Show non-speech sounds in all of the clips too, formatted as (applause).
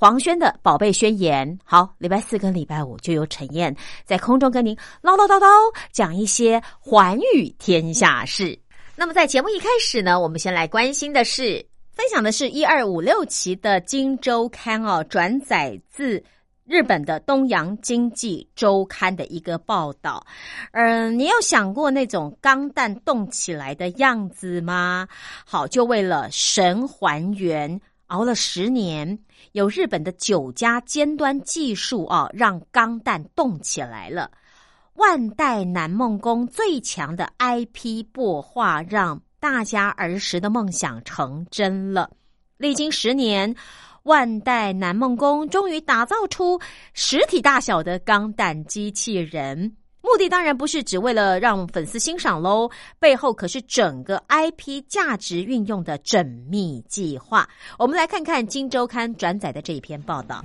黄轩的宝贝宣言，好，礼拜四跟礼拜五就由陈燕在空中跟您唠唠叨叨讲一些寰宇天下事。那么在节目一开始呢，我们先来关心的是，分享的是一二五六期的《金周刊》哦，转载自日本的《东洋经济周刊》的一个报道。嗯，你有想过那种钢弹动起来的样子吗？好，就为了神还原。熬了十年，有日本的九家尖端技术啊，让钢弹动起来了。万代南梦宫最强的 IP 擘画，让大家儿时的梦想成真了。历经十年，万代南梦宫终于打造出实体大小的钢弹机器人。目的当然不是只为了让粉丝欣赏喽，背后可是整个 IP 价值运用的缜密计划。我们来看看《金周刊》转载的这一篇报道。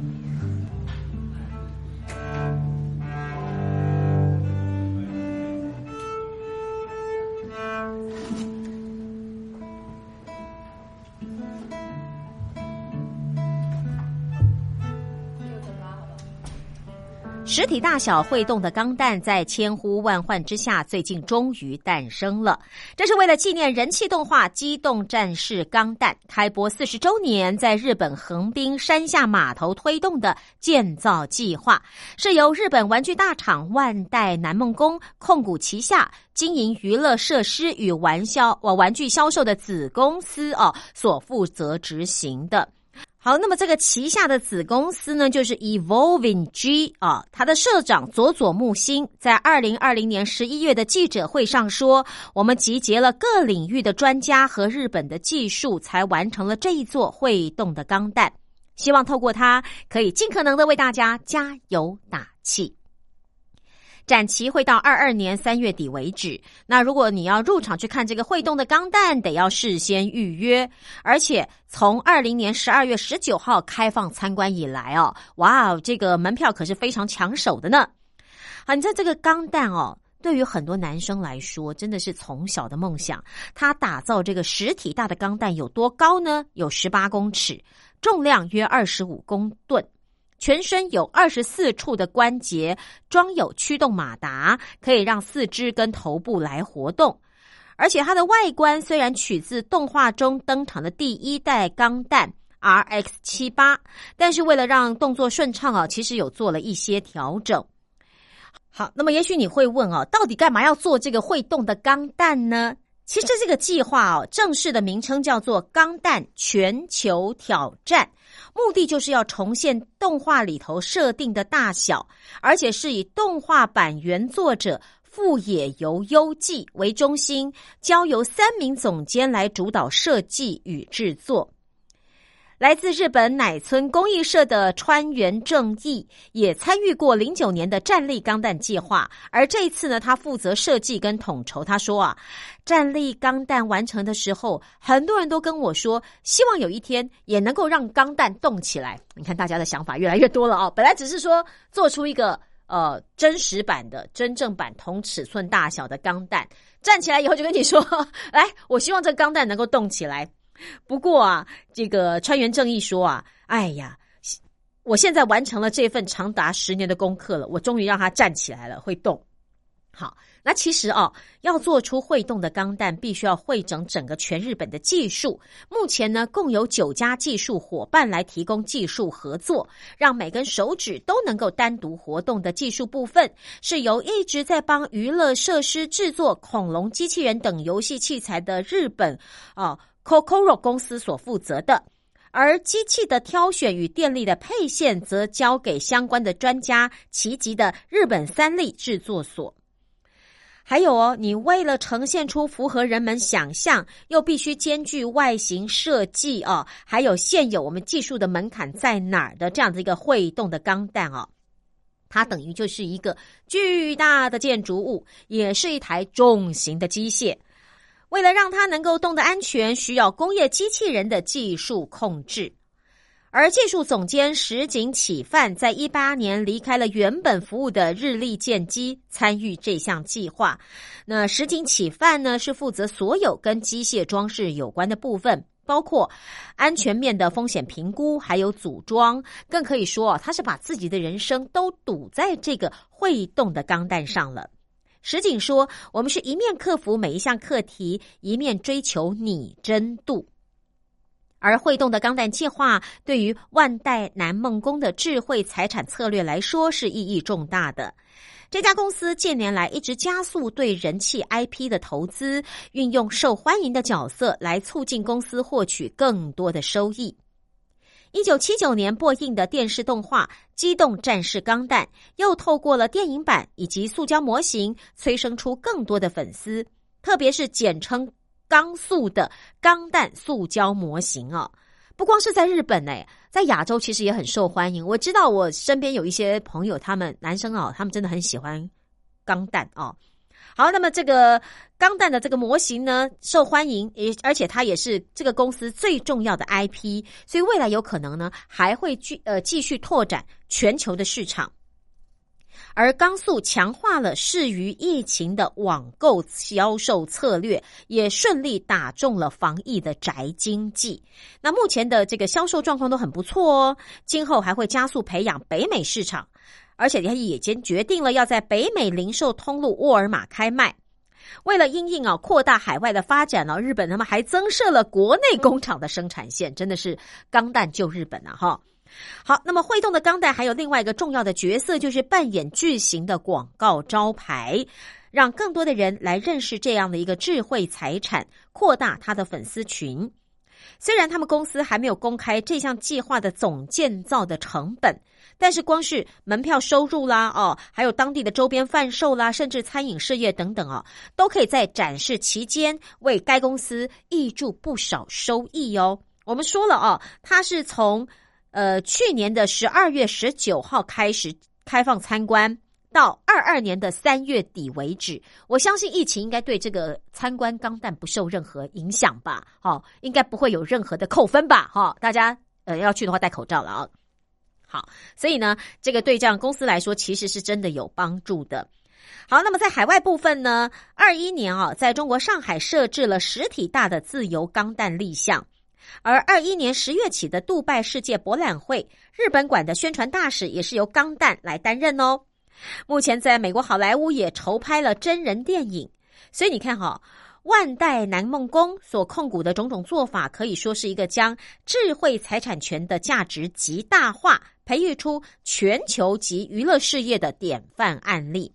实体大小会动的钢弹，在千呼万唤之下，最近终于诞生了。这是为了纪念人气动画《机动战士钢弹》开播四十周年，在日本横滨山下码头推动的建造计划，是由日本玩具大厂万代南梦宫控股旗下经营娱乐设施与玩销玩具销售的子公司哦所负责执行的。好，那么这个旗下的子公司呢，就是 Evolving G 啊，它的社长佐佐木星在二零二零年十一月的记者会上说：“我们集结了各领域的专家和日本的技术，才完成了这一座会动的钢弹。希望透过它，可以尽可能的为大家加油打气。”展期会到二二年三月底为止。那如果你要入场去看这个会动的钢弹，得要事先预约。而且从二零年十二月十九号开放参观以来哦，哇哦，这个门票可是非常抢手的呢。好，你在这个钢弹哦，对于很多男生来说，真的是从小的梦想。他打造这个实体大的钢弹有多高呢？有十八公尺，重量约二十五公吨。全身有二十四处的关节，装有驱动马达，可以让四肢跟头部来活动。而且它的外观虽然取自动画中登场的第一代钢弹 RX 七八，但是为了让动作顺畅啊，其实有做了一些调整。好，那么也许你会问哦，到底干嘛要做这个会动的钢弹呢？其实这个计划哦，正式的名称叫做“钢弹全球挑战”。目的就是要重现动画里头设定的大小，而且是以动画版原作者富野由悠纪为中心，交由三名总监来主导设计与制作。来自日本乃村工艺社的川原正义也参与过零九年的战力钢弹计划，而这一次呢，他负责设计跟统筹。他说啊，战力钢弹完成的时候，很多人都跟我说，希望有一天也能够让钢弹动起来。你看，大家的想法越来越多了哦。本来只是说做出一个呃真实版的、真正版同尺寸大小的钢弹站起来以后，就跟你说，(laughs) 来，我希望这钢弹能够动起来。(laughs) 不过啊，这个川原正义说啊，哎呀，我现在完成了这份长达十年的功课了，我终于让它站起来了，会动。好，那其实哦，要做出会动的钢弹，必须要会整整个全日本的技术。目前呢，共有九家技术伙伴来提供技术合作，让每根手指都能够单独活动的技术部分，是由一直在帮娱乐设施制作恐龙机器人等游戏器材的日本啊。Cocoro 公司所负责的，而机器的挑选与电力的配线则交给相关的专家齐集的日本三立制作所。还有哦，你为了呈现出符合人们想象，又必须兼具外形设计哦，还有现有我们技术的门槛在哪儿的这样的一个会动的钢弹哦，它等于就是一个巨大的建筑物，也是一台重型的机械。为了让它能够动得安全，需要工业机器人的技术控制。而技术总监石井启范在一八年离开了原本服务的日立建机，参与这项计划。那石井启范呢，是负责所有跟机械装饰有关的部分，包括安全面的风险评估，还有组装。更可以说，他是把自己的人生都赌在这个会动的钢弹上了。石井说：“我们是一面克服每一项课题，一面追求拟真度。”而会动的钢弹计划对于万代南梦宫的智慧财产策略来说是意义重大的。这家公司近年来一直加速对人气 IP 的投资，运用受欢迎的角色来促进公司获取更多的收益。一九七九年播映的电视动画《机动战士钢弹》又透过了电影版以及塑胶模型，催生出更多的粉丝，特别是简称。钢塑的钢弹塑胶模型哦，不光是在日本哎，在亚洲其实也很受欢迎。我知道我身边有一些朋友，他们男生哦，他们真的很喜欢钢弹哦。好，那么这个钢弹的这个模型呢，受欢迎，也而且它也是这个公司最重要的 IP，所以未来有可能呢还会继呃继续拓展全球的市场。而钢速强化了适于疫情的网购销售策略，也顺利打中了防疫的宅经济。那目前的这个销售状况都很不错哦，今后还会加速培养北美市场，而且他已经决定了要在北美零售通路沃尔玛开卖。为了因应啊扩大海外的发展呢，日本他们还增设了国内工厂的生产线，真的是钢弹救日本啊！哈。好，那么会动的钢弹还有另外一个重要的角色，就是扮演巨型的广告招牌，让更多的人来认识这样的一个智慧财产，扩大他的粉丝群。虽然他们公司还没有公开这项计划的总建造的成本，但是光是门票收入啦，哦，还有当地的周边贩售啦，甚至餐饮事业等等哦，都可以在展示期间为该公司挹注不少收益哦。我们说了哦，它是从。呃，去年的十二月十九号开始开放参观，到二二年的三月底为止。我相信疫情应该对这个参观钢弹不受任何影响吧？好，应该不会有任何的扣分吧？哈，大家呃要去的话戴口罩了啊。好，所以呢，这个对这样公司来说，其实是真的有帮助的。好，那么在海外部分呢，二一年啊，在中国上海设置了实体大的自由钢弹立项。而二一年十月起的杜拜世界博览会，日本馆的宣传大使也是由钢弹来担任哦。目前在美国好莱坞也筹拍了真人电影，所以你看哈，万代南梦宫所控股的种种做法，可以说是一个将智慧财产权的价值极大化，培育出全球级娱乐事业的典范案例。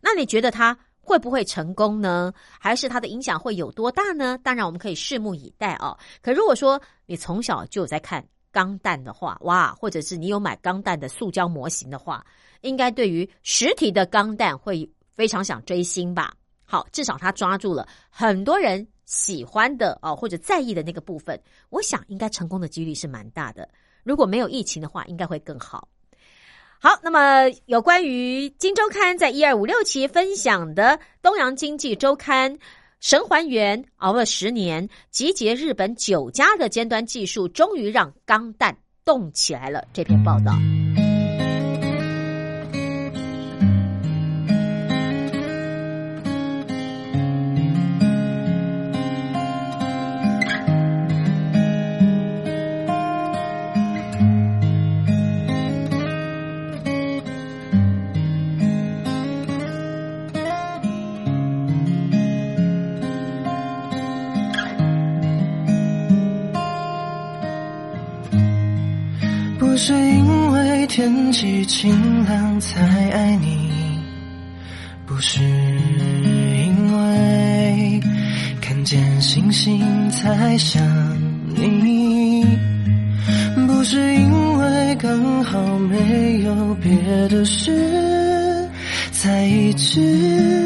那你觉得它？会不会成功呢？还是它的影响会有多大呢？当然，我们可以拭目以待哦。可如果说你从小就有在看钢弹的话，哇，或者是你有买钢弹的塑胶模型的话，应该对于实体的钢弹会非常想追星吧？好，至少他抓住了很多人喜欢的哦，或者在意的那个部分，我想应该成功的几率是蛮大的。如果没有疫情的话，应该会更好。好，那么有关于《金周刊》在一二五六期分享的《东洋经济周刊》，神还原熬了十年，集结日本九家的尖端技术，终于让钢弹动起来了。这篇报道。为天气晴朗才爱你，不是因为看见星星才想你，不是因为刚好没有别的事，才一直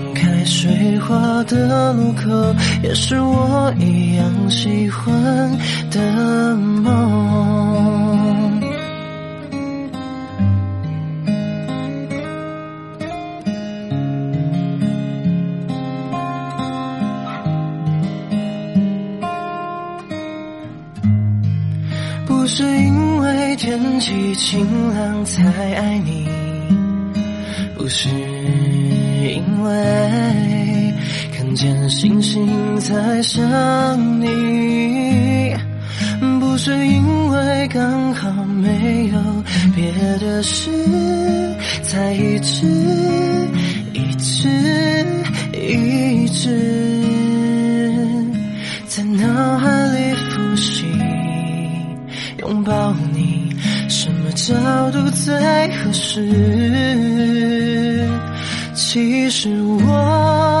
水花的路口，也是我一样喜欢的梦。不是因为天气晴朗才爱你，不是因为看见星星才想你，不是因为刚好没有别的事，才一直一直一直在脑海里复习。拥抱你，什么角度最合适？其实我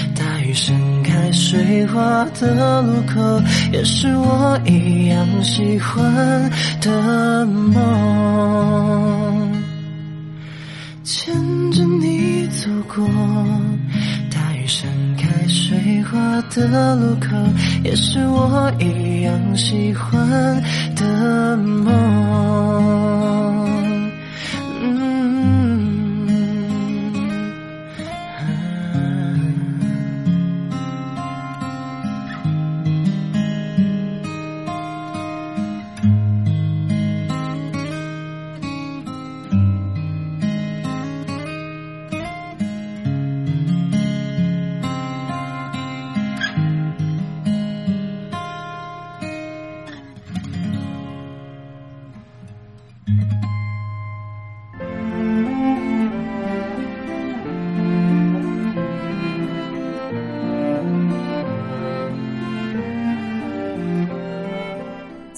雨盛开水花的路口，也是我一样喜欢的梦。牵着你走过大雨盛开水花的路口，也是我一样喜欢的梦。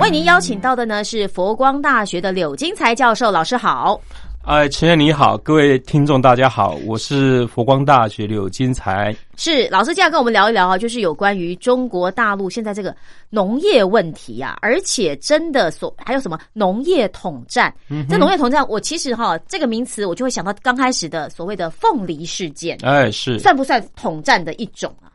为您邀请到的呢是佛光大学的柳金才教授，老师好。哎，陈燕你好，各位听众大家好，我是佛光大学柳金才。是老师，这样跟我们聊一聊啊，就是有关于中国大陆现在这个农业问题呀、而且真的所还有什么农业统战。嗯这农业统战，我其实哈这个名词，我就会想到刚开始的所谓的凤梨事件，哎，是，算不算统战的一种啊？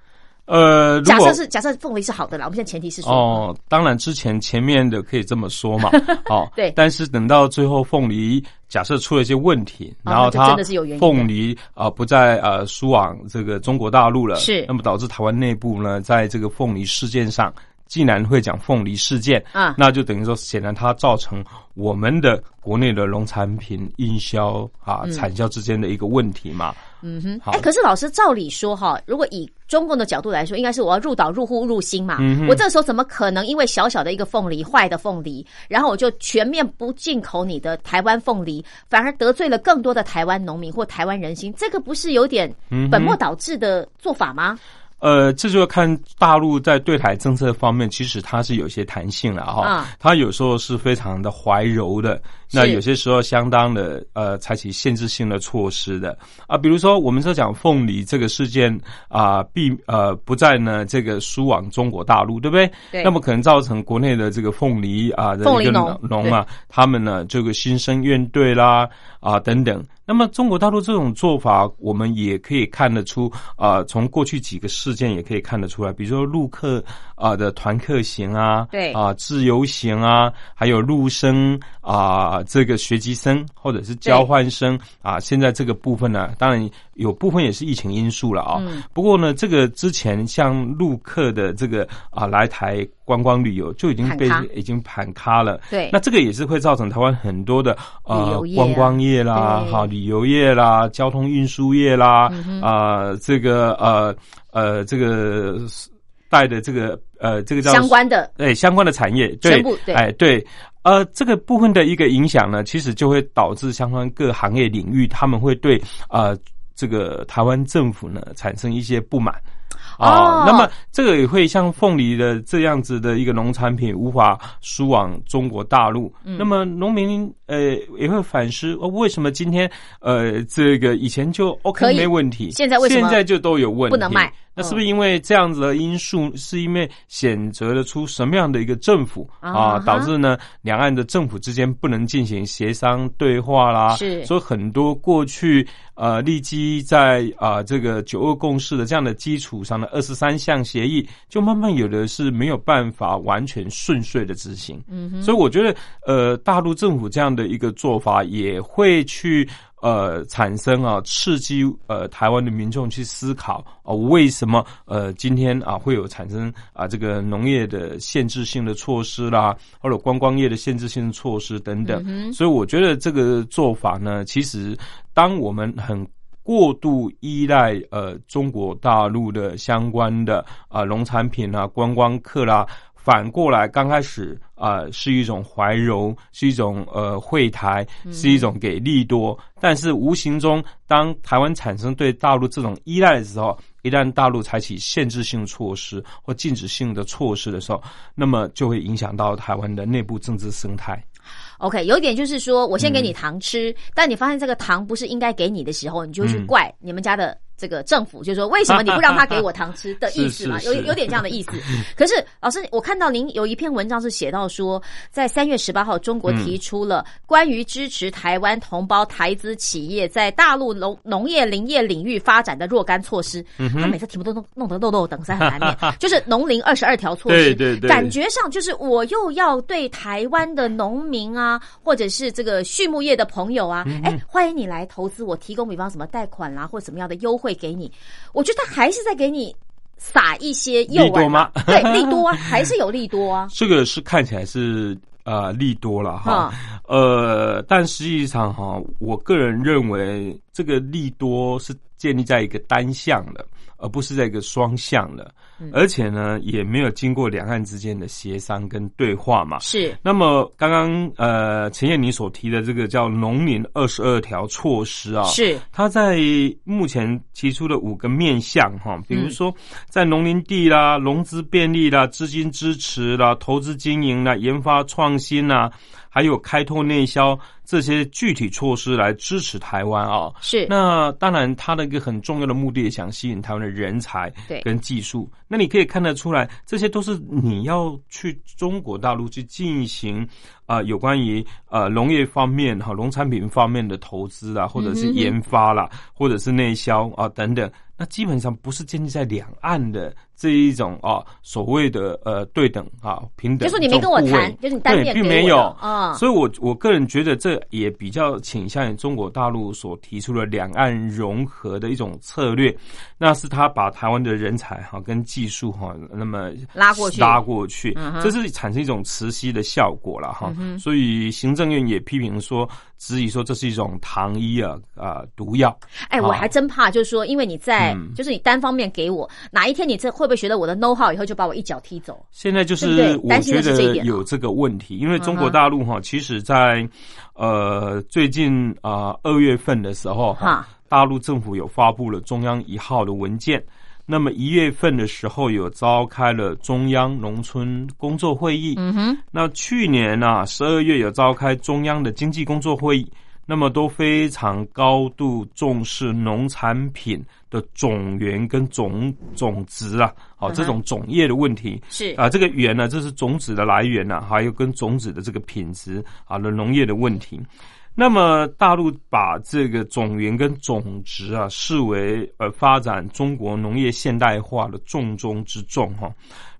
呃，如假果设是假设凤梨是好的啦，我们现在前提是说，哦，当然之前前面的可以这么说嘛，(laughs) 哦，对。但是等到最后凤梨假设出了一些问题，哦然后它真的是有原因凤梨啊、不再呃输往这个中国大陆了，是。那么导致台湾内部呢，在这个凤梨事件上。既然会讲凤梨事件啊。那就等于说，显然它造成我们的国内的农产品营销啊、产销之间的一个问题嘛。嗯哼，好哎，可是老师照理说哈，如果以中共的角度来说，应该是我要入岛、入户、入心嘛。嗯我这时候怎么可能因为小小的一个凤梨坏的凤梨，然后我就全面不进口你的台湾凤梨，反而得罪了更多的台湾农民或台湾人心？这个不是有点嗯哼本末倒置的做法吗？呃，这就要看大陆在对台政策方面，其实它是有些弹性了哈。嗯它有时候是非常的怀柔的，那有些时候相当的呃，采取限制性的措施的啊。比如说，我们在讲凤梨这个事件啊，避呃不再呢这个输往中国大陆，对不对？对那么可能造成国内的这个凤梨啊的一个农啊，他们呢这个心生怨怼啦啊等等。那么中国大陆这种做法，我们也可以看得出啊、从过去几个事件也可以看得出来，比如说陆客啊、的团客行啊，对。啊、自由行啊，还有陆生啊、这个学籍生或者是交换生啊，现在这个部分呢，当然有部分也是疫情因素了啊。嗯。不过呢，这个之前像陆客的这个啊、来台观光旅游就已经被已经盘咖了。对。那这个也是会造成台湾很多的啊。观光业啦，对。哈旅游业啦，交通运输业啦，嗯啊、这个呃呃这个带的这个呃这个叫相关的对相关的产业，对全部对哎对。呃，这个部分的一个影响呢，其实就会导致相关各行业领域，他们会对呃这个台湾政府呢产生一些不满。哦那么这个也会像凤梨的这样子的一个农产品无法输往中国大陆，嗯那么农民呃也会反思，哦，为什么今天呃这个以前就 OK 没问题，现在为什么现在就都有问题，不能卖？那是不是因为这样子的因素，是因为选择了出什么样的一个政府？啊导致呢两岸的政府之间不能进行协商对话啦？是所以很多过去呃立基在啊、这个九二共识的这样的基础上的二十三项协议，就慢慢有的是没有办法完全顺遂的执行。嗯哼，所以我觉得，呃，大陆政府这样的一个做法也会去呃产生啊，刺激呃台湾的民众去思考啊、为什么呃今天啊会有产生啊这个农业的限制性的措施啦，或者观光业的限制性的措施等等。嗯所以我觉得这个做法呢，其实当我们很过度依赖呃中国大陆的相关的啊农产品啊观光客啦，反过来刚开始啊、是一种怀柔，是一种呃会台，是一种给利多，但是无形中当台湾产生对大陆这种依赖的时候。一旦大陆采取限制性措施或禁止性的措施的时候，那么就会影响到台湾的内部政治生态。OK，有一点就是说，我先给你嗯糖吃，但你发现这个糖不是应该给你的时候，你就会去嗯怪你们家的这个政府，就是说为什么你不让他给我糖吃的意思嘛，(laughs) 有有点这样的意思。(laughs) 可是老师，我看到您有一篇文章是写到说，在三月十八号，中国提出了关于支持台湾同胞台资企业在大陆农农业林业领域发展的若干措施。嗯他每次题目都弄弄得漏漏等，实在很难念。就是农林二十二条措施，对对对感觉上就是我又要对台湾的农民啊，或者是这个畜牧业的朋友啊，嗯哎、欢迎你来投资，我提供比方什么贷款啦，或什么样的优惠给你。我觉得他还是在给你撒一些诱饵吗 (laughs) 对，利多啊，还是有利多啊。这个是看起来是呃利多了哈，嗯呃，但实际上哈，我个人认为这个利多是建立在一个单向的，而不是在一个双向的，嗯。而且呢，也没有经过两岸之间的协商跟对话嘛。是，那么刚刚呃陈燕你所提的这个叫农林二十二条措施啊，是，他在目前提出的五个面向哈，比如说在农林地啦、融资便利啦、资金支持啦、投资经营啦、研发创新啦，还有开拓内销这些具体措施来支持台湾啊。是，那当然，它的一个很重要的目的，也想吸引台湾的人才对跟技术。那你可以看得出来，这些都是你要去中国大陆去进行啊、呃有关于呃农业方面哈农产品方面的投资啊，或者是研发啦，或者是内销啊等等。那基本上不是建立在两岸的这一种啊所谓的呃对等啊平等，就是你没跟我谈，就是你单面对，并没有。的啊。所以我我个人觉得这也比较倾向于中国大陆所提出的两岸融合的一种策略，那是他把台湾的人才哈跟技术哈那么拉过去。拉过去。嗯，这是产生一种磁吸的效果了哈。嗯。所以行政院也批评说，质疑说这是一种糖衣啊啊毒药。哎，我啊。还真怕，就是说，因为你在，嗯。就是你单方面给我，哪一天你这会不会学了我的 know how 以后就把我一脚踢走？现在就是我觉得有这个问题，因为中国大陆哈，其实在呃最近啊二月份的时候哈哈，大陆政府有发布了中央一号的文件。那么一月份的时候有召开了中央农村工作会议，嗯哼，那去年呢十二月有召开中央的经济工作会议，那么都非常高度重视农产品的种源跟种种植啊，好、这种种业的问题。是啊，这个源呢，这是种子的来源呐、还有跟种子的这个品质啊的农业的问题。那么大陆把这个种源跟种植啊视为呃发展中国农业现代化的重中之重哈。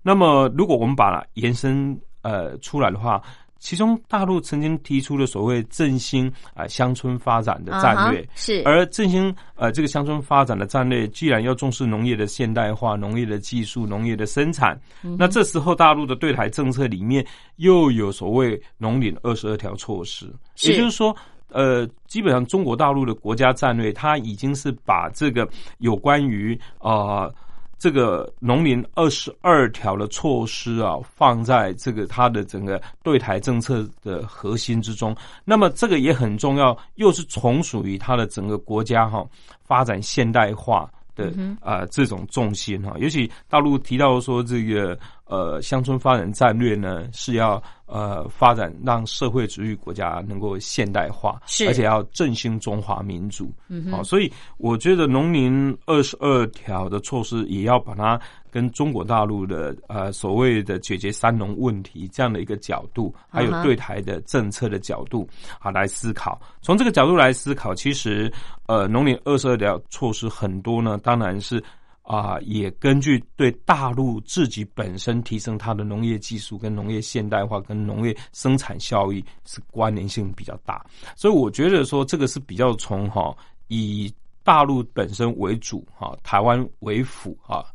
那么如果我们把它延伸呃出来的话，其中大陆曾经提出了所谓振兴啊、乡村发展的战略，是。而振兴呃这个乡村发展的战略，既然要重视农业的现代化、农业的技术、农业的生产，那这时候大陆的对台政策里面又有所谓“农林二十二条”措施，也就是说。呃，基本上中国大陆的国家战略，它已经是把这个有关于啊、呃这个农林二十二条的措施啊，放在这个它的整个对台政策的核心之中。那么这个也很重要，又是从属于它的整个国家哈、发展现代化的啊、呃这种重心哈、尤其大陆提到说这个呃乡村发展战略呢是要呃发展让社会主义国家能够现代化，是而且要振兴中华民族。嗯哼好、所以我觉得农林二十二条的措施也要把它跟中国大陆的呃所谓的解决三农问题这样的一个角度，还有对台的政策的角度啊来思考。从这个角度来思考，其实呃农林二十二条措施很多呢，当然是。啊，也根据对大陆自己本身提升它的农业技术、跟农业现代化、跟农业生产效益是关联性比较大，所以我觉得说这个是比较从哈、以大陆本身为主哈、台湾为辅哈、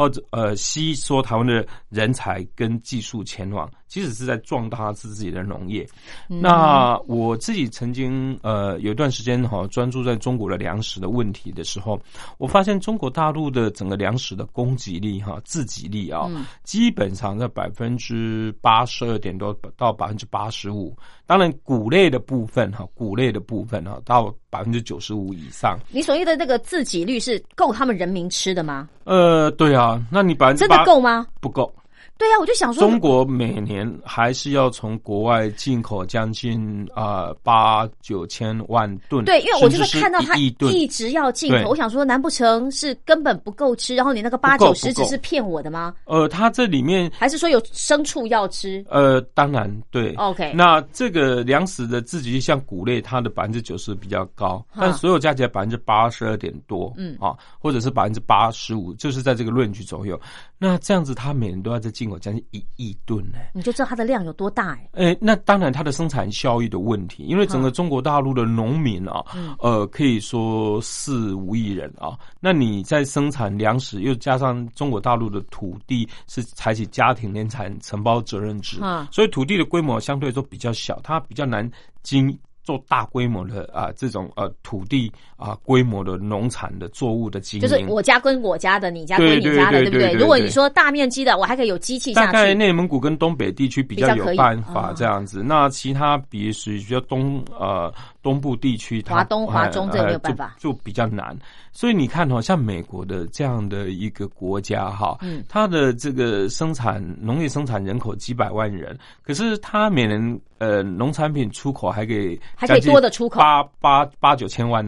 或者呃吸收台湾的人才跟技术前往，其实是在壮大自己的农业。那我自己曾经呃有一段时间哈、专注在中国的粮食的问题的时候，我发现中国大陆的整个粮食的供给力哈、自给力啊、基本上在百分之八十二点多到百分之八十五。当然，谷类的部分哈，谷类的部分哈，到百分之九十五以上。你所谓的那个自给率是够他们人民吃的吗？呃，对啊，那你百分之真的够吗？不够？对啊，我就想说，中国每年还是要从国外进口将近啊八九千万吨，对，因为我就是看到他一直要进口，我想说，难不成是根本不够吃？然后你那个八九十只是骗我的吗？呃，它这里面还是说有牲畜要吃呃，当然对。？OK，那这个粮食的自给率，像谷类，它的百分之九十比较高，但所有加起来百分之八十二点多，嗯啊，或者是百分之八十五，就是在这个论据左右。那这样子，它每年都要在进口将近一亿吨呢。你就知道它的量有多大哎、诶，那当然它的生产效益的问题，因为整个中国大陆的农民啊，呃，可以说四五亿人啊。那你在生产粮食，又加上中国大陆的土地是采取家庭联产承包责任制，嗯所以土地的规模相对来说比较小，它比较难经做大规模的啊这种呃土地啊规模的农产的作物的经营。就是我家跟我家的，你家跟你对家的，不对？不对如果你说大面积的，我还可以有机器大下去。概内蒙古跟东北地区比较有办法哦这样子，那其他比属于比较东呃东部地区，华东华中这个没有呃办法。就，就比较难。所以你看哦，像美国的这样的一个国家哈，嗯。它的这个生产农业生产人口几百万人，可是它每年呃农产品出口还可以还可以多的出口。八八八九千万。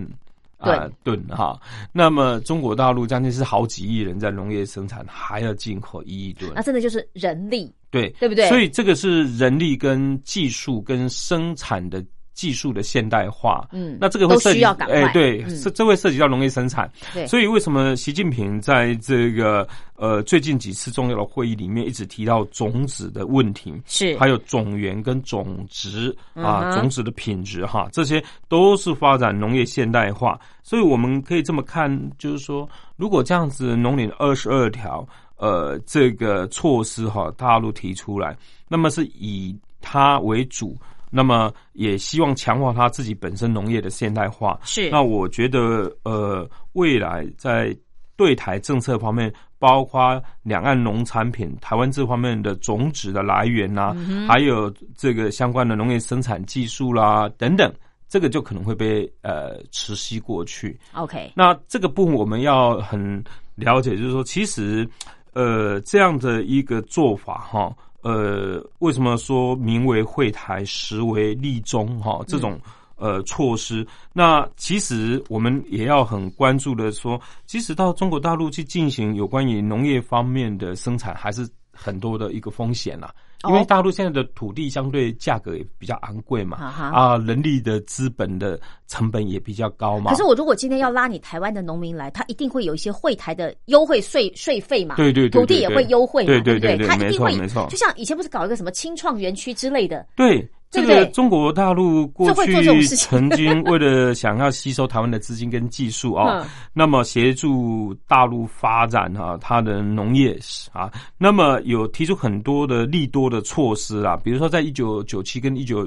啊，吨哈，那么中国大陆将近是好几亿人在农业生产，还要进口一亿吨。那，真的就是人力，对。对不对？所以这个是人力跟技术跟生产的技术的现代化。嗯那这个会涉及都需要赶快哎，对，嗯这、这会涉及到农业生产。对所以为什么习近平在这个呃最近几次重要的会议里面一直提到种子的问题？是还有种源跟种植嗯啊，哼种子的品质哈，这些都是发展农业现代化。所以我们可以这么看，就是说，如果这样子农林二十二条，呃，这个措施哈，大陆提出来，那么是以它为主，那么也希望强化它自己本身农业的现代化。是那我觉得，呃，未来在对台政策方面，包括两岸农产品、台湾这方面的种子的来源呐、还有这个相关的农业生产技术啦等等，这个就可能会被呃持续过去。OK，那这个部分我们要很了解，就是说，其实呃这样的一个做法哈，呃，为什么说名为会台，实为立中哈？这种呃措施，那其实我们也要很关注的说，即使到中国大陆去进行有关于农业方面的生产，还是很多的一个风险呐。因为大陆现在的土地相对价格也比较昂贵嘛，啊，人力的资本的成本也比较高嘛。可是我如果今天要拉你台湾的农民来，他一定会有一些会台的优惠税税费嘛？对对对，土地也会优惠嘛？对对对，他一定会没错。就像以前不是搞一个什么清创园区之类的？对。这个中国大陆过去曾经 (laughs) 为了想要吸收台湾的资金跟技术啊，那么协助大陆发展啊它的农业啊，那么有提出很多的利多的措施啊，比如说在一九九七跟一九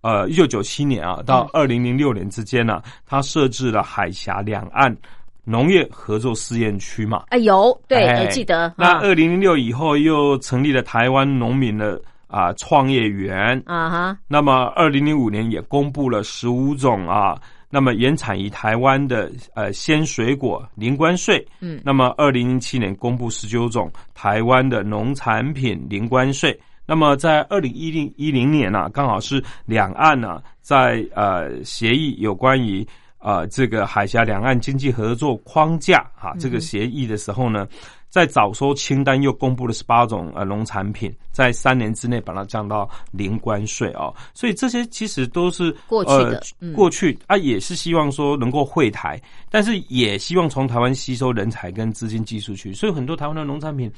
呃一九九七年啊到二零零六年之间呢，它设置了海峡两岸农业合作试验区嘛。哎有对，我记得。那二零零六以后又成立了台湾农民的。啊，创业园啊哈，那么二零零五年也公布了十五种啊，那么原产于台湾的呃鲜水果零关税，嗯，那么二零零七年公布十九种台湾的农产品零关税，那么在二零一零一零年呢，刚好是两岸呢在呃协议有关于啊这个海峡两岸经济合作框架哈这个协议的时候呢。在早收清单又公布了十八种呃农产品，在三年之内把它降到零关税哦，所以这些其实都是过去的，过去啊也是希望说能够惠台，但是也希望从台湾吸收人才跟资金技术去，所以很多台湾的农产品，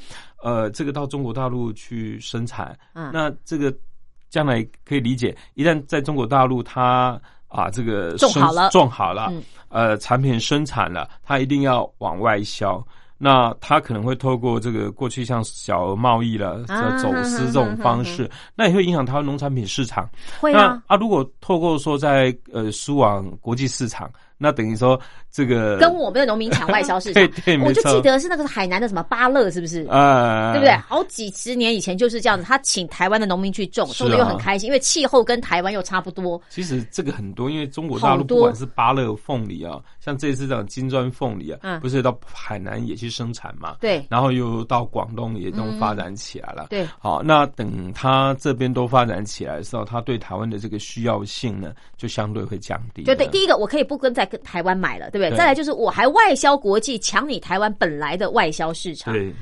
呃，这个到中国大陆去生产，嗯。那这个将来可以理解，一旦在中国大陆它啊这个种好了，种好了，呃，产品生产了，它一定要往外销。那它可能会透过这个过去像小额贸易了、走私这种方式，那也会影响台湾农产品市场。会啊啊！如果透过说在呃输往国际市场。那等于说，这个跟我们的农民抢外销市场，(laughs) 对对，我就记得是那个海南的什么巴乐，是不是？啊，对不对？好几十年以前就是这样子，他请台湾的农民去种，种的又很开心，因为气候跟台湾又差不多。其实这个很多，因为中国大陆不管是巴乐凤梨啊，像这次这种金砖凤梨啊，不是到海南也去生产嘛？对，然后又到广东也都发展起来了。对，好，那等他这边都发展起来的时候，他对台湾的这个需要性呢，就相对会降低。就对，第一个我可以不跟在。台湾买了，对不对？再来就是我还外销国际，抢你台湾本来的外销市场。对。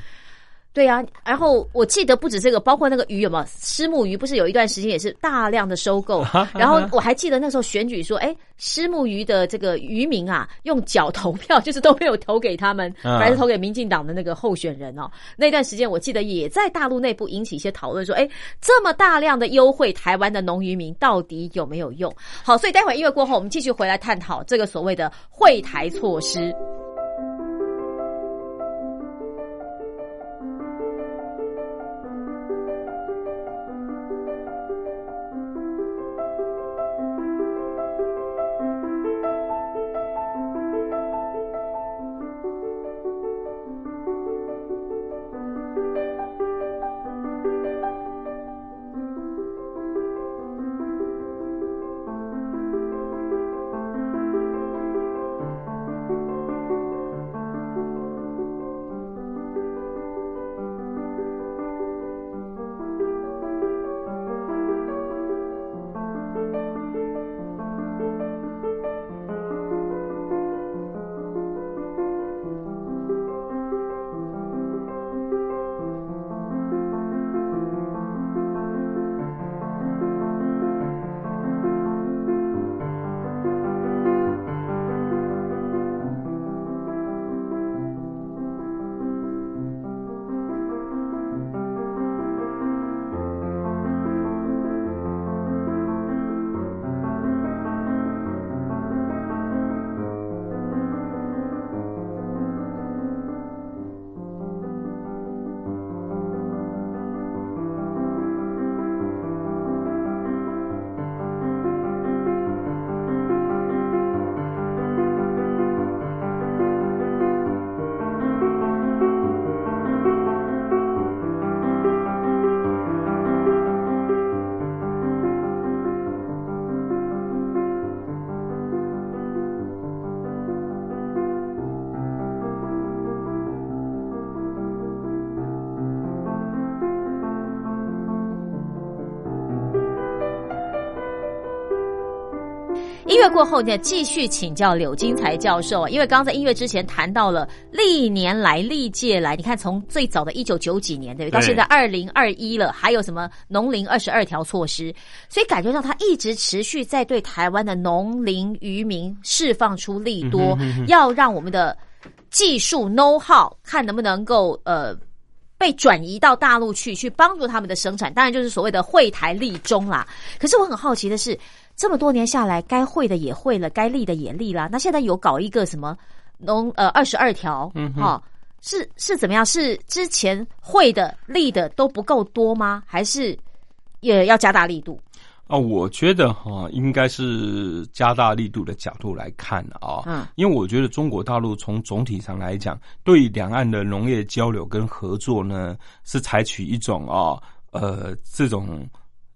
对啊，然后我记得不止这个，包括那个鱼有没有？石目鱼不是有一段时间也是大量的收购，(laughs) 然后我还记得那时候选举说，哎，石目鱼的这个渔民啊，用脚投票，(laughs) 就是都没有投给他们，还是投给民进党的那个候选人哦。那段时间我记得也在大陆内部引起一些讨论，说，哎，这么大量的优惠，台湾的农渔民到底有没有用？好，所以待会音乐过后，我们继续回来探讨这个所谓的惠台措施。乐过后呢，继续请教柳金才教授，因为刚刚在音乐之前谈到了历年来、历届来，你看从最早的一九九几年，对不对？到对现在二零二一了，还有什么农林二十二条措施，所以感觉到他一直持续在对台湾的农林渔民释放出利多，要让我们的技术 know how 看能不能够呃。被转移到大陆去，去帮助他们的生产，当然就是所谓的惠台利中啦。可是我很好奇的是，这么多年下来，该会的也会了，该立的也立了。那现在有搞一个什么农呃二十二条，嗯，哈、是是怎么样？是之前会的立的都不够多吗？还是也要加大力度？啊，我觉得哈、应该是加大力度的角度来看啊，嗯，因为我觉得中国大陆从总体上来讲，对两岸的农业交流跟合作呢，是采取一种啊，呃，这种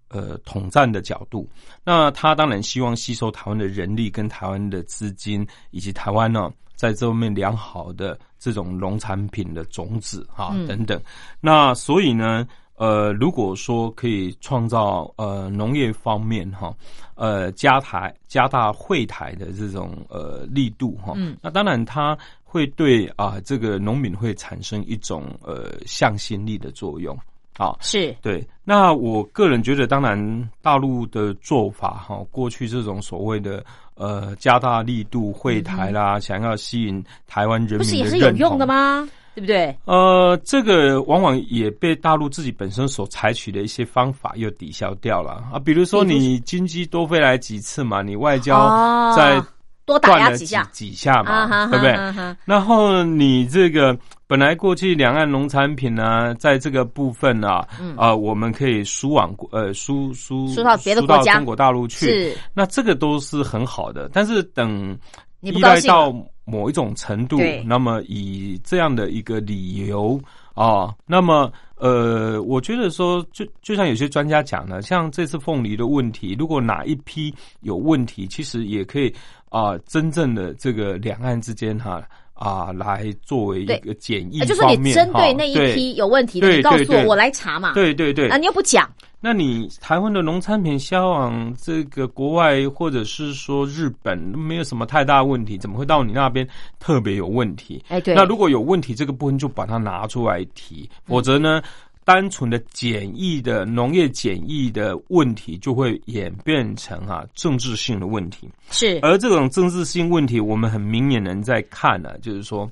呃统战的角度。那他当然希望吸收台湾的人力跟台湾的资金，以及台湾呢在这方面良好的这种农产品的种子啊、嗯等等。那所以呢，呃，如果说可以创造呃农业方面哈，呃加台加大会台的这种呃力度哈，嗯那当然它会对啊、这个农民会产生一种呃向心力的作用啊。是对，那我个人觉得，当然大陆的做法哈，过去这种所谓的呃加大力度会台啦，想要吸引台湾人民不是也的是有用的吗？对不对？呃，这个往往也被大陆自己本身所采取的一些方法又抵消掉了啊。比如说，你金鸡多飞来几次嘛，你外交哦在多打压几下。几下嘛，啊对不对？然后你这个本来过去两岸农产品呢，在这个部分啊，嗯。呃，我们可以输往呃输输输到别的国家。到中国大陆去，是。那这个都是很好的。但是等依赖到某一种程度，那么以这样的一个理由啊，那么呃，我觉得说，就就像有些专家讲的，像这次凤梨的问题，如果哪一批有问题，其实也可以啊、真正的这个两岸之间哈啊，来作为一个检疫啊就是你针对那一批有问题的，你告诉我，我来查嘛。对对对啊，你又不讲，那你台湾的农产品销往这个国外，或者是说日本，没有什么太大问题，怎么会到你那边特别有问题？哎，对，那如果有问题，这个部分就把它拿出来提，否则呢，单纯的简易的农业简易的问题就会演变成啊政治性的问题，是而这种政治性问题，我们很明眼人在看呢、就是说。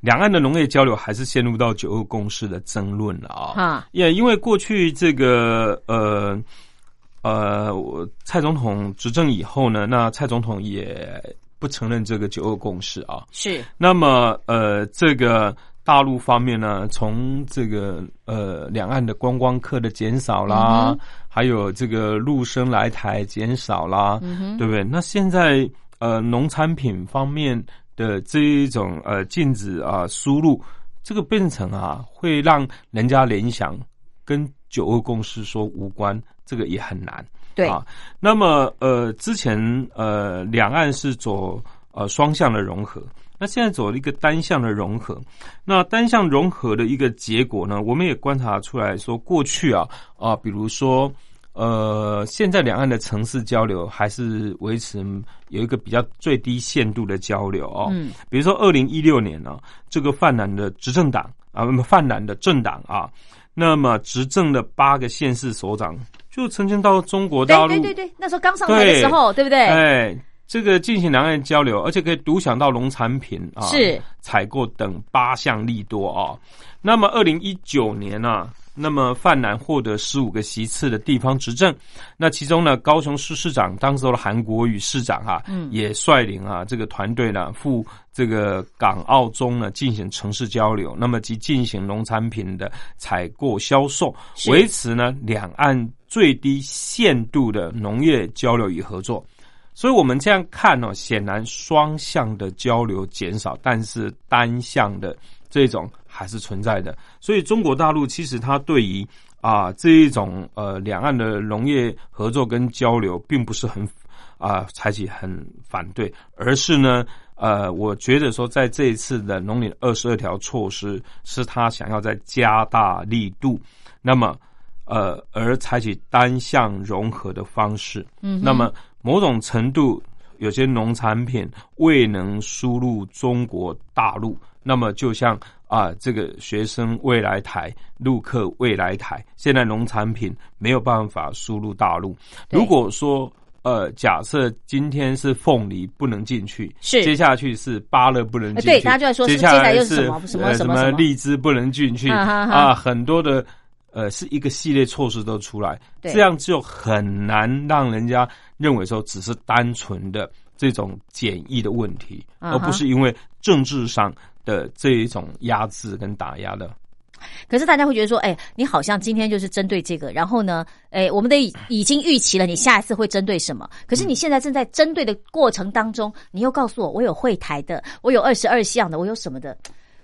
两岸的农业交流还是陷入到九二共识的争论了啊、哈，也因为过去这个呃呃，我蔡总统执政以后呢，那蔡总统也不承认这个九二共识啊。是那么呃，这个大陆方面呢，从这个呃两岸的观光客的减少啦，嗯还有这个陆生来台减少啦，嗯，对不对？那现在呃农产品方面的这一种呃禁止啊、输入，这个变成啊会让人家联想跟九二共识说无关，这个也很难。对，啊，那么呃，之前呃，两岸是走呃双向的融合，那现在走了一个单向的融合。那单向融合的一个结果呢，我们也观察出来说，过去啊啊，比如说呃，现在两岸的城市交流还是维持有一个比较最低限度的交流哦。嗯，比如说二零一六年呢、这个泛蓝的执政党啊，泛蓝的政党啊，那么执政的八个县市首长就曾经到中国大陆，对对对对，那时候刚上台的时候，对不对？哎，这个进行两岸交流，而且可以独享到农产品啊，是采购等八项利多啊。那么二零一九年呢、那么泛南获得十五个席次的地方执政，那其中呢，高雄市市长当时候的韩国瑜市长哈、嗯也率领啊这个团队呢赴这个港澳中呢进行城市交流，那么及进行农产品的采购销售，是维持呢两岸最低限度的农业交流与合作。所以我们这样看呢、显然双向的交流减少，但是单向的这种还是存在的。所以中国大陆其实它对于啊这一种呃两岸的农业合作跟交流，并不是很啊采取很反对，而是呢呃我觉得说在这一次的农林二十二条措施，是他想要再加大力度，那么。呃，而采取单向融合的方式，嗯那么某种程度有些农产品未能输入中国大陆，那么就像啊，这个学生未来台、陆客未来台，现在农产品没有办法输入大陆。如果说呃，假设今天是凤梨不能进去，是。接下去是芭乐不能进去，对，大家就在说，接下来又是什么什么什么荔枝不能进去啊，很多的呃是一个系列措施都出来，这样就很难让人家认为说只是单纯的这种检疫的问题，而不是因为政治上的这一种压制跟打压的。可是大家会觉得说，哎，你好像今天就是针对这个，然后呢，哎，我们得已经预期了你下一次会针对什么。可是你现在正在针对的过程当中，你又告诉我，我有会台的，我有二十二项的，我有什么的？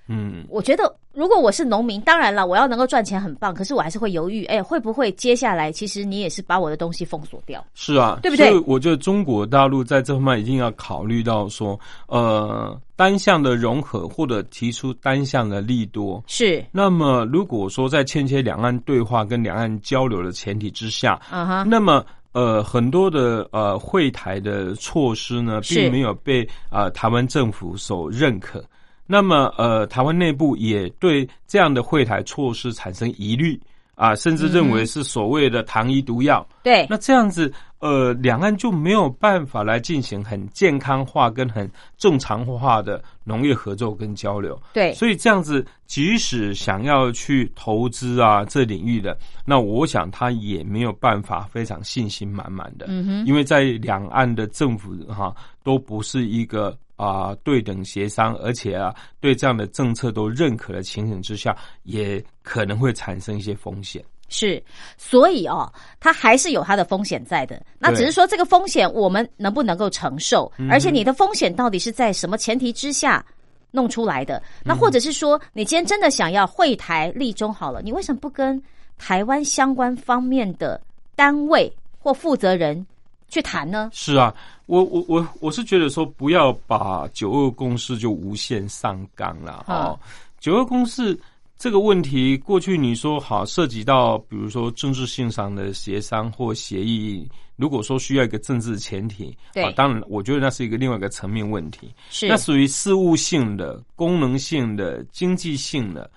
嗯，我觉得如果我是农民，当然了，我要能够赚钱很棒，可是我还是会犹豫，哎，会不会接下来其实你也是把我的东西封锁掉？是啊，对不对？所以我觉得中国大陆在这方面一定要考虑到说，呃，单向的融合或者提出单向的利多。是。那么如果说在欠缺两岸对话跟两岸交流的前提之下，啊哈，那么呃很多的呃会台的措施呢，并没有被啊台湾政府所认可。那么，呃，台湾内部也对这样的会台措施产生疑虑啊，甚至认为是所谓的糖衣毒药。对，那这样子，呃，两岸就没有办法来进行很健康化跟很正常化的农业合作跟交流。对，所以这样子，即使想要去投资啊这领域的，那我想他也没有办法非常信心满满的。嗯哼，因为在两岸的政府哈都不是一个。啊，对等协商，而且啊，对这样的政策都认可的情形之下，也可能会产生一些风险。是，所以哦，它还是有它的风险在的。那只是说这个风险我们能不能够承受？而且你的风险到底是在什么前提之下弄出来的？那或者是说，你今天真的想要会台立中好了，你为什么不跟台湾相关方面的单位或负责人？去谈呢？是啊，我我我我是觉得说，不要把九二共识就无限上纲了哦。九二共识这个问题，过去你说好涉及到，比如说政治性上的协商或协议，如果说需要一个政治前提，对，当然我觉得那是一个另外一个层面问题，是那属于事务性的、功能性的、经济性的。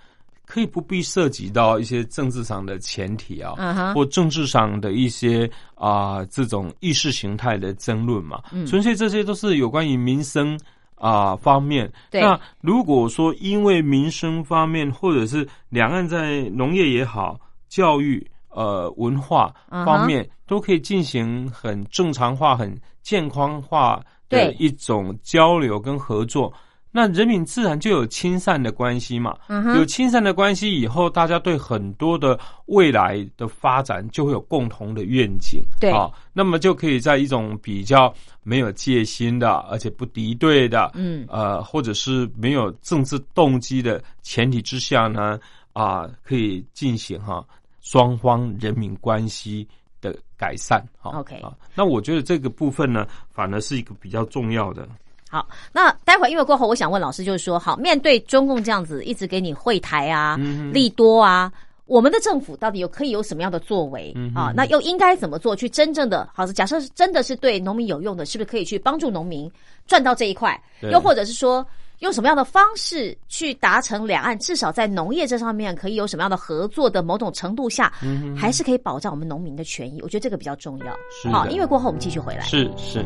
可以不必涉及到一些政治上的前提啊，或政治上的一些啊这种意识形态的争论嘛，嗯。纯粹这些都是有关于民生啊方面。那如果说因为民生方面，或者是两岸在农业也好、教育呃文化方面，都可以进行很正常化、很健康化的一种交流跟合作。那人民自然就有亲善的关系嘛，有亲善的关系以后，大家对很多的未来的发展就会有共同的愿景，对。啊，那么就可以在一种比较没有戒心的，而且不敌对的，嗯，呃，或者是没有政治动机的前提之下呢，啊，可以进行哈双方人民关系的改善，好，OK，啊，那我觉得这个部分呢，反而是一个比较重要的。好，那待会儿因为过后，我想问老师，就是说，好，面对中共这样子一直给你会台啊、利多啊，我们的政府到底有可以有什么样的作为啊？那又应该怎么做，去真正的，好，假设是真的是对农民有用的，是不是可以去帮助农民赚到这一块？又或者是说，用什么样的方式去达成两岸至少在农业这上面可以有什么样的合作的某种程度下，还是可以保障我们农民的权益？我觉得这个比较重要。好，因为过后我们继续回来。是是。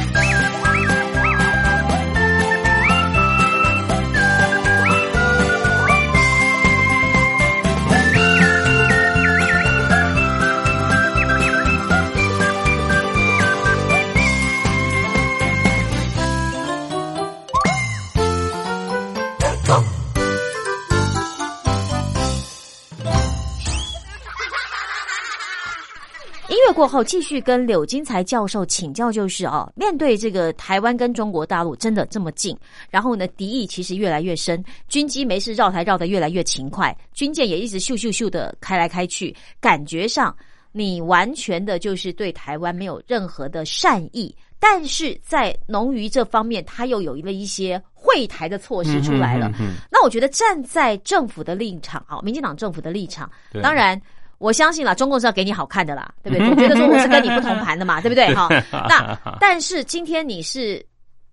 过后，继续跟柳金才教授请教，就是哦，面对这个台湾跟中国大陆真的这么近，然后呢，敌意其实越来越深，军机没事绕台绕得越来越勤快，军舰也一直咻咻咻的开来开去，感觉上你完全的就是对台湾没有任何的善意，但是在农渔这方面，他又有了一些会台的措施出来了。嗯嗯嗯那我觉得站在政府的立场啊，民进党政府的立场，当然。我相信了，中共是要给你好看的啦，(laughs) 对不对？总觉得说我是跟你不同盘的嘛，(laughs) 对不对？(laughs) 哈，那但是今天你是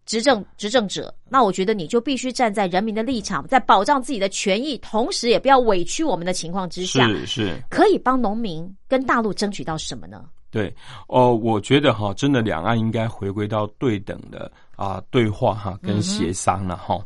执政执政者，那我觉得你就必须站在人民的立场，在保障自己的权益，同时也不要委屈我们的情况之下，是是，可以帮农民跟大陆争取到什么呢？对哦，我觉得哈，真的两岸应该回归到对等的啊对话哈跟协商了哈。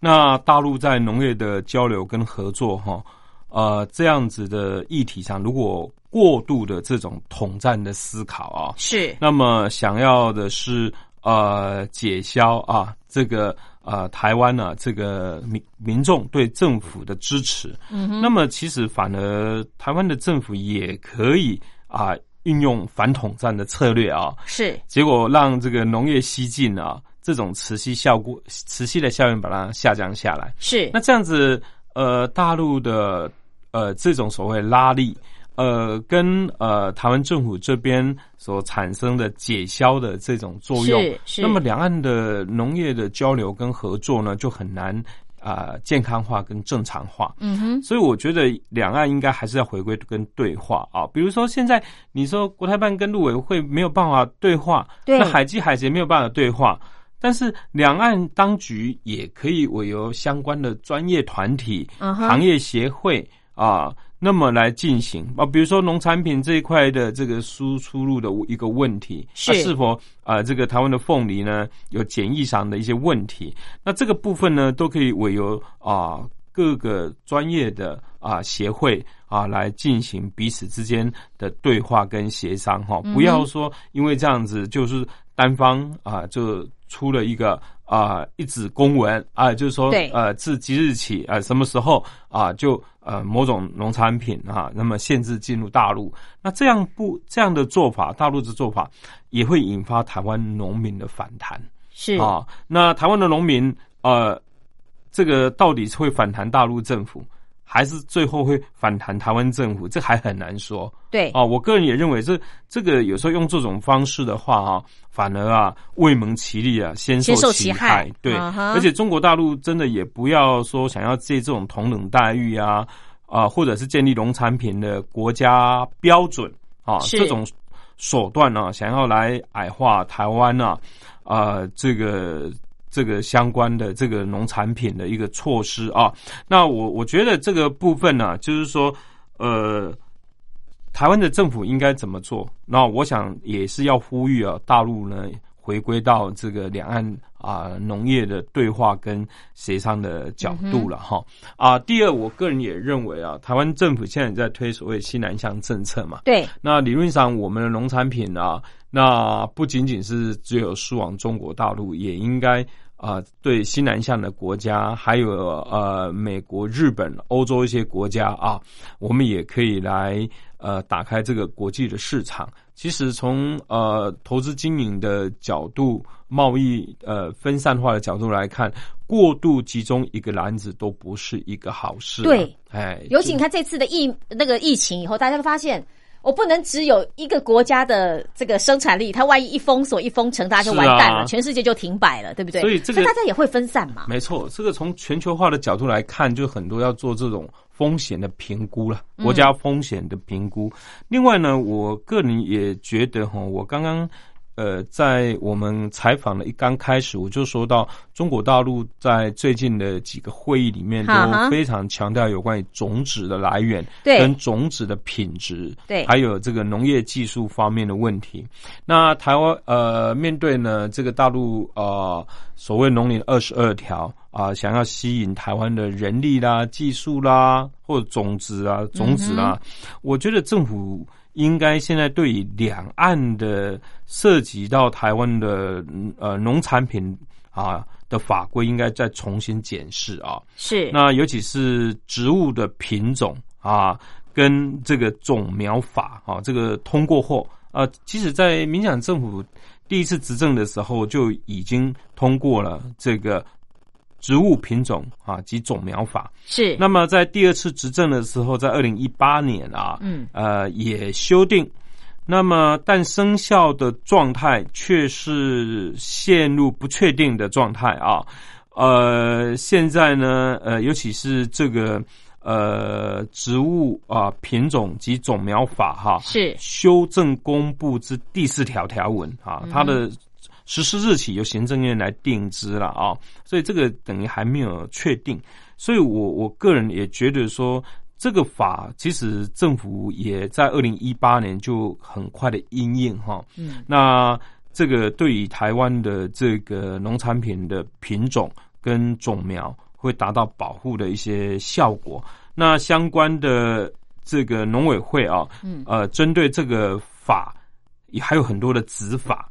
那大陆在农业的交流跟合作哈，呃这样子的议题上，如果过度的这种统战的思考啊，是。那么想要的是呃解消啊这个呃台湾呢、这个民民众对政府的支持，嗯，那么其实反而台湾的政府也可以啊、运用反统战的策略啊，是。结果让这个农业西进啊这种磁吸效果磁吸的效应把它下降下来，是。那这样子，呃，大陆的呃这种所谓拉力，呃，跟呃台湾政府这边所产生的解消的这种作用是，是那么两岸的农业的交流跟合作呢，就很难啊、健康化跟正常化。嗯哼，所以我觉得两岸应该还是要回归跟对话啊。比如说现在你说国台办跟陆委会没有办法对话，对那海基海协没有办法对话。但是两岸当局也可以委由相关的专业团体、嗯行业协会啊，那么来进行。啊，比如说农产品这一块的这个输出入的一个问题，是。那是否啊这个台湾的凤梨呢有检疫上的一些问题？那这个部分呢都可以委由啊各个专业的啊协会啊来进行彼此之间的对话跟协商。哈，嗯不要说因为这样子就是单方啊就出了一个啊一纸公文。啊，就是说对。呃自即日起啊什么时候啊就呃某种农产品啊那么限制进入大陆，那这样不这样的做法，大陆的做法也会引发台湾农民的反弹。是啊，那台湾的农民呃，这个到底是会反弹大陆政府，还是最后会反弹台湾政府？这还很难说对啊。我个人也认为这这个有时候用这种方式的话啊，反而啊未蒙其利啊，先先受其其害对，嗯而且中国大陆真的也不要说想要借这种同等待遇啊啊，或者是建立农产品的国家标准啊是这种手段呢、想要来矮化台湾呢、啊，这个这个相关的这个农产品的一个措施啊。那我我觉得这个部分呢、就是说，呃，台湾的政府应该怎么做？那我想也是要呼吁啊，大陆呢回归到这个两岸啊农业的对话跟协商的角度了哈。啊，第二，我个人也认为啊，台湾政府现在在推所谓西南向政策嘛，对那理论上，我们的农产品啊，那不仅仅是只有输往中国大陆，也应该啊、呃对西南向的国家，还有呃美国、日本、欧洲一些国家啊，我们也可以来呃打开这个国际的市场。其实从呃投资经营的角度、贸易呃分散化的角度来看，过度集中一个篮子都不是一个好事啊、对哎，尤其你看这次的疫那个疫情以后，大家都发现。我不能只有一个国家的这个生产力，它万一一封锁、一封城，大家就完蛋了，啊全世界就停摆了，对不对？所以这个大家也会分散嘛。没错，这个从全球化的角度来看，就很多要做这种风险的评估了，嗯国家风险的评估。另外呢，我个人也觉得哈，我刚刚。呃，在我们采访的一刚开始，我就说到中国大陆在最近的几个会议里面都非常强调有关于种子的来源，对跟种子的品质，对还有这个农业技术方面的问题。那台湾呃，面对呢这个大陆呃所谓农林二十二条啊、想要吸引台湾的人力啦、技术啦，或者种子啊、种子啦，我觉得政府。应该现在对两岸的涉及到台湾的嗯呃农产品啊的法规，应该再重新检视啊。是，那尤其是植物的品种啊，跟这个种苗法啊，这个通过后啊，即使在民进党政府第一次执政的时候，就已经通过了这个植物品种啊及种苗法。是，那么在第二次执政的时候，在二零一八年啊，嗯，呃，也修订。那么，但生效的状态却是陷入不确定的状态啊。呃，现在呢，呃，尤其是这个呃植物啊、品种及种苗法哈，是修正公布之第四条条文啊，嗯它的实施日起由行政院来定之了啊，所以这个等于还没有确定，所以我我个人也觉得说。这个法其实政府也在二零一八年就很快的应验哈，嗯，那这个对于台湾的这个农产品的品种跟种苗会达到保护的一些效果。那相关的这个农委会啊，嗯呃，针对这个法也还有很多的执法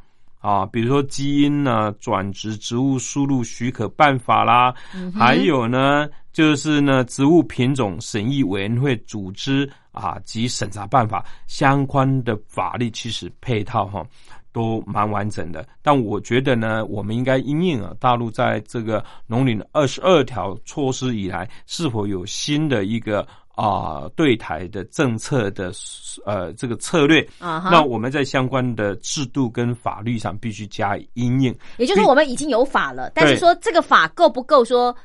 啊，比如说基因呢、转植植物输入许可办法啦，嗯还有呢，就是呢，植物品种审议委员会组织啊及审查办法相关的法律，其实配套哈都蛮完整的。但我觉得呢，我们应该因应啊，大陆在这个农林二十二条措施以来，是否有新的一个啊对台的政策的呃这个策略？那我们在相关的制度跟法律上必须加以因应。也就是说我们已经有法了，但是说这个法够不够说？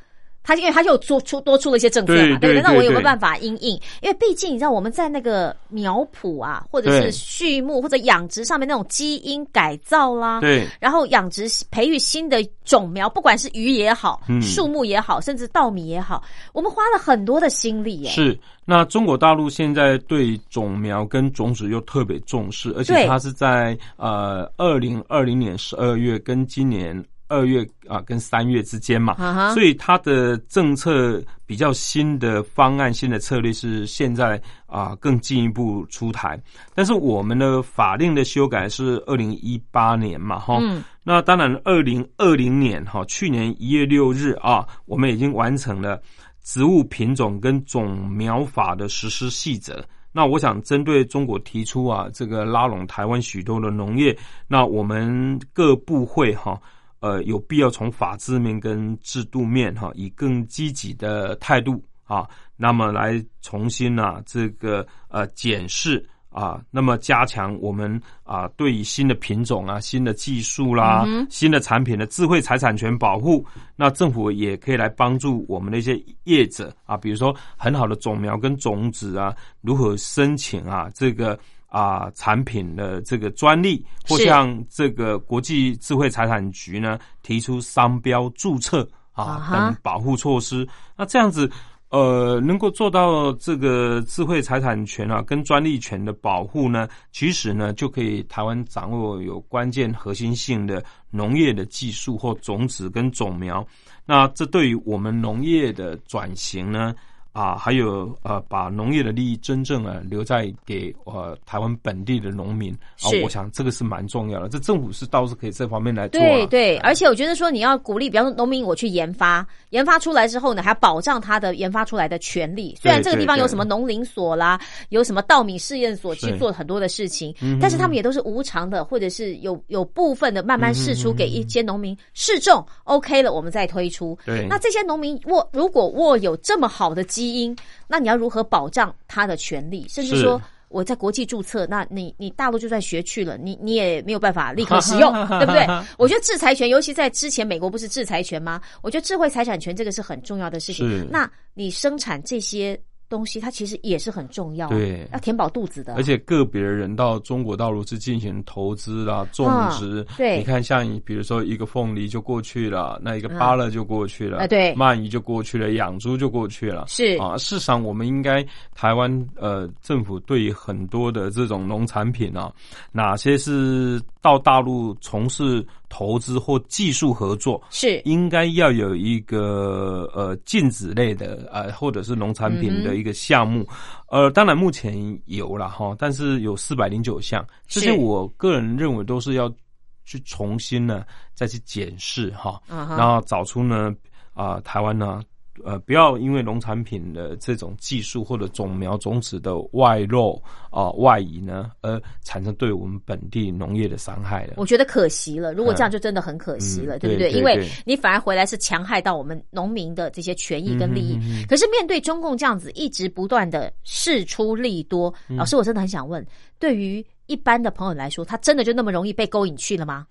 它因为他又出出多出了一些政策嘛，对对不对？对那我有没有办法因应？因为毕竟你知道我们在那个苗圃啊，或者是畜牧或者养殖上面那种基因改造啦，对，然后养殖培育新的种苗，不管是鱼也好，嗯树木也好，甚至稻米也好，我们花了很多的心力耶。是，那中国大陆现在对种苗跟种子又特别重视，而且它是在呃二零二零年十二月跟今年二月啊、跟三月之间嘛，所以它的政策比较新的方案、新的策略是现在啊、更进一步出台，但是我们的法令的修改是二零一八年嘛，哈、嗯。那当然，二零二零年哈，去年一月六日啊，我们已经完成了植物品种跟种苗法的实施细则。那我想针对中国提出啊，这个拉拢台湾许多的农业，那我们各部会哈，呃，有必要从法制面跟制度面哈，以更积极的态度啊，那么来重新啊，这个呃检视啊，那么加强我们啊对于新的品种啊、新的技术啦、嗯新的产品的智慧财产权保护，那政府也可以来帮助我们的一些业者啊，比如说很好的种苗跟种子啊，如何申请啊这个。啊，产品的这个专利，或是向这个国际智慧财产局呢提出商标注册啊等保护措施。那这样子，呃，能够做到这个智慧财产权啊跟专利权的保护呢，其实呢就可以台湾掌握有关键核心性的农业的技术或种子跟种苗。那这对于我们农业的转型呢？啊，还有呃，把农业的利益真正啊留在给呃台湾本地的农民啊，我想这个是蛮重要的。这政府是倒是可以这方面来做、啊。对对，而且我觉得说你要鼓励，比方说农民我去研发，研发出来之后呢，还要保障他的研发出来的权利。虽然这个地方有什么农林所啦，有什么稻米试验所去是做很多的事情，嗯但是他们也都是无偿的，或者是有有部分的慢慢试出给一些农民试种，OK 了，我们再推出。对那这些农民握如果握有这么好的基因，那你要如何保障他的权利？甚至说。我在国际注册，那你你大陆就算学去了，你你也没有办法立刻使用，(laughs) 对不对？我觉得制裁权，尤其在之前美国不是制裁权吗？我觉得智慧财产权这个是很重要的事情。那你生产这些东西，它其实也是很重要，对。要填饱肚子的。而且个别人到中国大陆是进行投资啦、种植，嗯对。你看像比如说一个凤梨就过去了，那一个芭乐就过去了，啊对。鳗鱼就过去了，养猪就过去了，是。啊，事实上我们应该台湾呃政府对于很多的这种农产品啊，哪些是到大陆从事投资或技术合作，是。应该要有一个呃禁止类的呃或者是农产品的一个项目，呃，当然目前有了哈，但是有四百零九项，这些我个人认为都是要去重新呢再去检视哈，然后找出呢啊、台湾呢。呃，不要因为农产品的这种技术或者种苗种子的外漏啊、外移呢，而产生对我们本地农业的伤害了。我觉得可惜了，如果这样就真的很可惜了，嗯对不对因为你反而回来是强害到我们农民的这些权益跟利益。可是面对中共这样子一直不断的事出利多，嗯老师我真的很想问，对于一般的朋友来说，他真的就那么容易被勾引去了吗？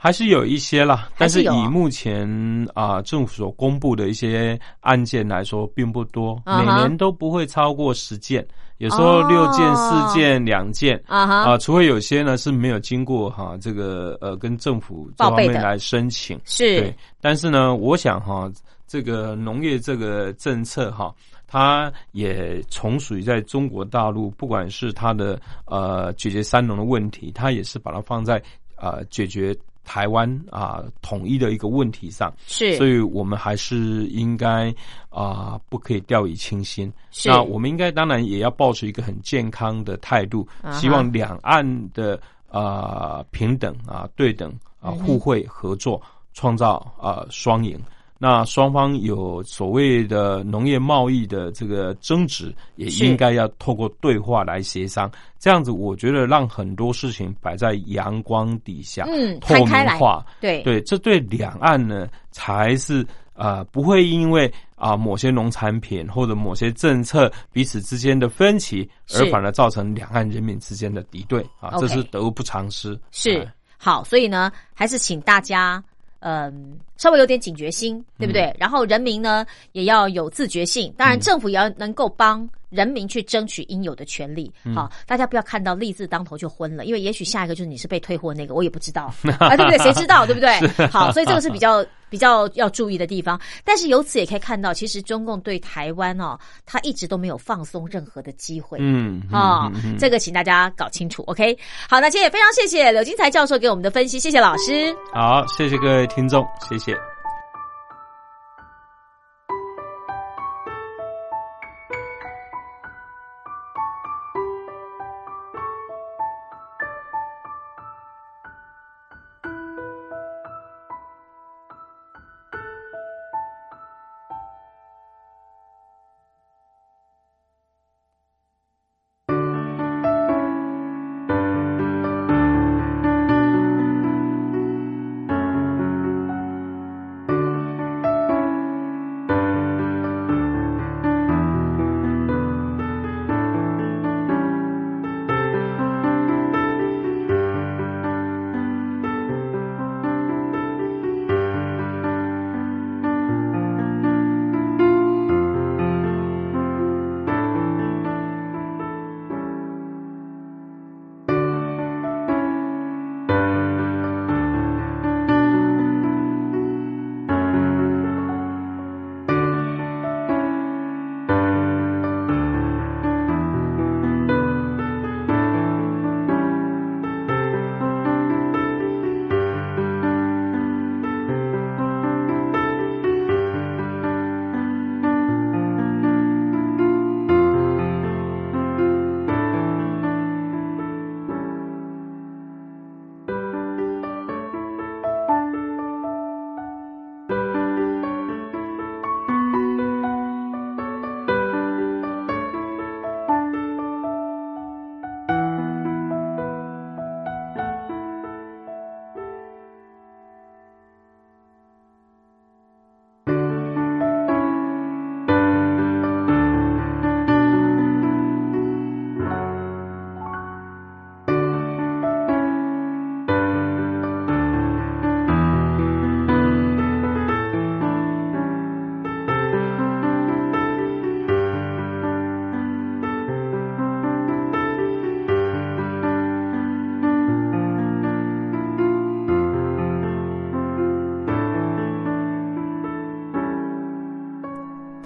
还是有一些啦，但是以目前啊、政府所公布的一些案件来说，并不多，每年都不会超过十件，有时候哦。六件、四件、两件。啊哈，啊，除非有些呢是没有经过哈、这个呃跟政府这方面来申请，是。对，但是呢，我想哈、这个农业这个政策哈、它也从属于在中国大陆，不管是它的呃解决三农的问题，它也是把它放在呃解决台湾啊、统一的一个问题上，是，所以我们还是应该啊、不可以掉以轻心。是。那我们应该当然也要保持一个很健康的态度，希望两岸的啊、平等啊、对等啊、互惠合作，创造啊、双赢。那双方有所谓的农业贸易的这个争执，也是应该要透过对话来协商。这样子，我觉得让很多事情摆在阳光底下，嗯透明化，对对，这对两岸呢才是啊、呃不会因为啊、某些农产品或者某些政策彼此之间的分歧，而反而造成两岸人民之间的敌对啊这是得不偿失。是哎好，所以呢，还是请大家。嗯，稍微有点警觉心，对不对？嗯然后人民呢也要有自觉性，当然政府也要能够帮人民去争取应有的权利。嗯好，大家不要看到利字当头就昏了，因为也许下一个就是你是被退货那个，我也不知道 (laughs) 啊，对不对？谁知道，对不对？(laughs) 好，所以这个是比较比较要注意的地方。但是由此也可以看到，其实中共对台湾哦，他一直都没有放松任何的机会。嗯啊、嗯嗯嗯这个请大家搞清楚，OK？好，那今天也非常谢谢柳金才教授给我们的分析，谢谢老师。好，谢谢各位听众，谢谢。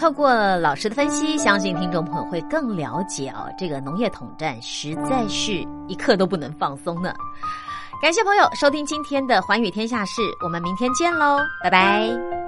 透过老师的分析，相信听众朋友会更了解哦，这个农业统战实在是一刻都不能放松呢。感谢朋友收听今天的《寰宇天下事》，我们明天见喽，拜拜。